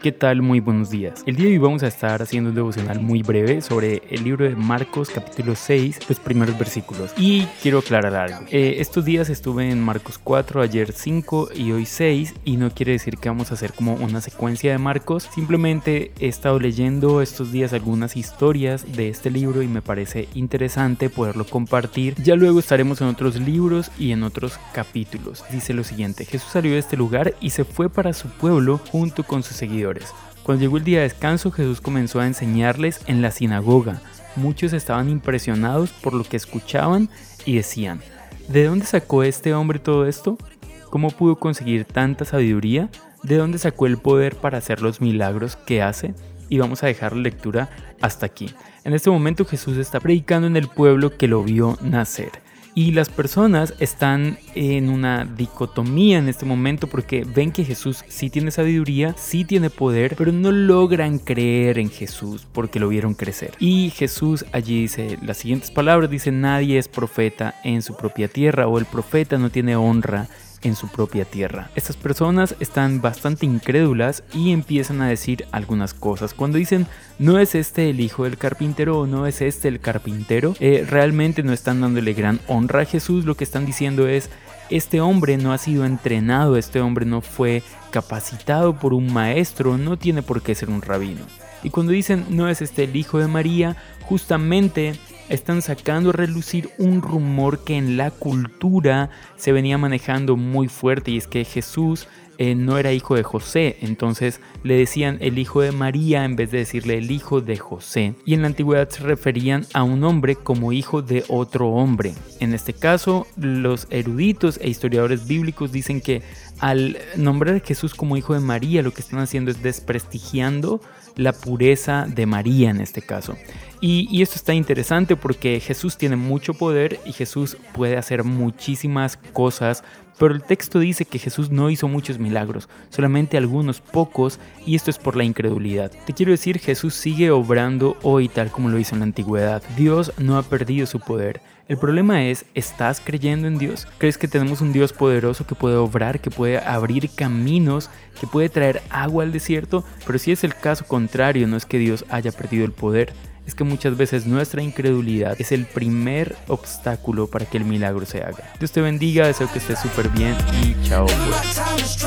¿Qué tal? Muy buenos días. El día de hoy vamos a estar haciendo un devocional muy breve sobre el libro de Marcos capítulo 6, los primeros versículos. Y quiero aclarar algo. Eh, estos días estuve en Marcos 4, ayer 5 y hoy 6 y no quiere decir que vamos a hacer como una secuencia de Marcos. Simplemente he estado leyendo estos días algunas historias de este libro y me parece interesante poderlo compartir. Ya luego estaremos en otros libros y en otros capítulos. Dice lo siguiente, Jesús salió de este lugar y se fue para su pueblo junto con sus seguidores cuando llegó el día de descanso, Jesús comenzó a enseñarles en la sinagoga. Muchos estaban impresionados por lo que escuchaban y decían, ¿de dónde sacó este hombre todo esto? ¿Cómo pudo conseguir tanta sabiduría? ¿De dónde sacó el poder para hacer los milagros que hace? Y vamos a dejar la lectura hasta aquí. En este momento Jesús está predicando en el pueblo que lo vio nacer. Y las personas están en una dicotomía en este momento porque ven que Jesús sí tiene sabiduría, sí tiene poder, pero no logran creer en Jesús porque lo vieron crecer. Y Jesús allí dice las siguientes palabras, dice, nadie es profeta en su propia tierra o el profeta no tiene honra en su propia tierra. Estas personas están bastante incrédulas y empiezan a decir algunas cosas. Cuando dicen no es este el hijo del carpintero o no es este el carpintero, eh, realmente no están dándole gran honra a Jesús. Lo que están diciendo es este hombre no ha sido entrenado, este hombre no fue capacitado por un maestro, no tiene por qué ser un rabino. Y cuando dicen no es este el hijo de María, justamente están sacando a relucir un rumor que en la cultura se venía manejando muy fuerte y es que Jesús eh, no era hijo de José, entonces le decían el hijo de María en vez de decirle el hijo de José. Y en la antigüedad se referían a un hombre como hijo de otro hombre. En este caso, los eruditos e historiadores bíblicos dicen que al nombrar a Jesús como hijo de María, lo que están haciendo es desprestigiando la pureza de María en este caso. Y, esto está interesante porque Jesús tiene mucho poder y Jesús puede hacer muchísimas cosas, pero el texto dice que Jesús no hizo muchos milagros, solamente algunos pocos, y esto es por la incredulidad. Te quiero decir, Jesús sigue obrando hoy tal como lo hizo en la antigüedad. Dios no ha perdido su poder. El problema es, ¿estás creyendo en Dios? ¿Crees que tenemos un Dios poderoso que puede obrar, que puede abrir caminos, que puede traer agua al desierto? Pero si es el caso contrario, no es que Dios haya perdido el poder, es que muchas veces nuestra incredulidad es el primer obstáculo para que el milagro se haga. Dios te bendiga, deseo que estés súper bien y chao. Pues.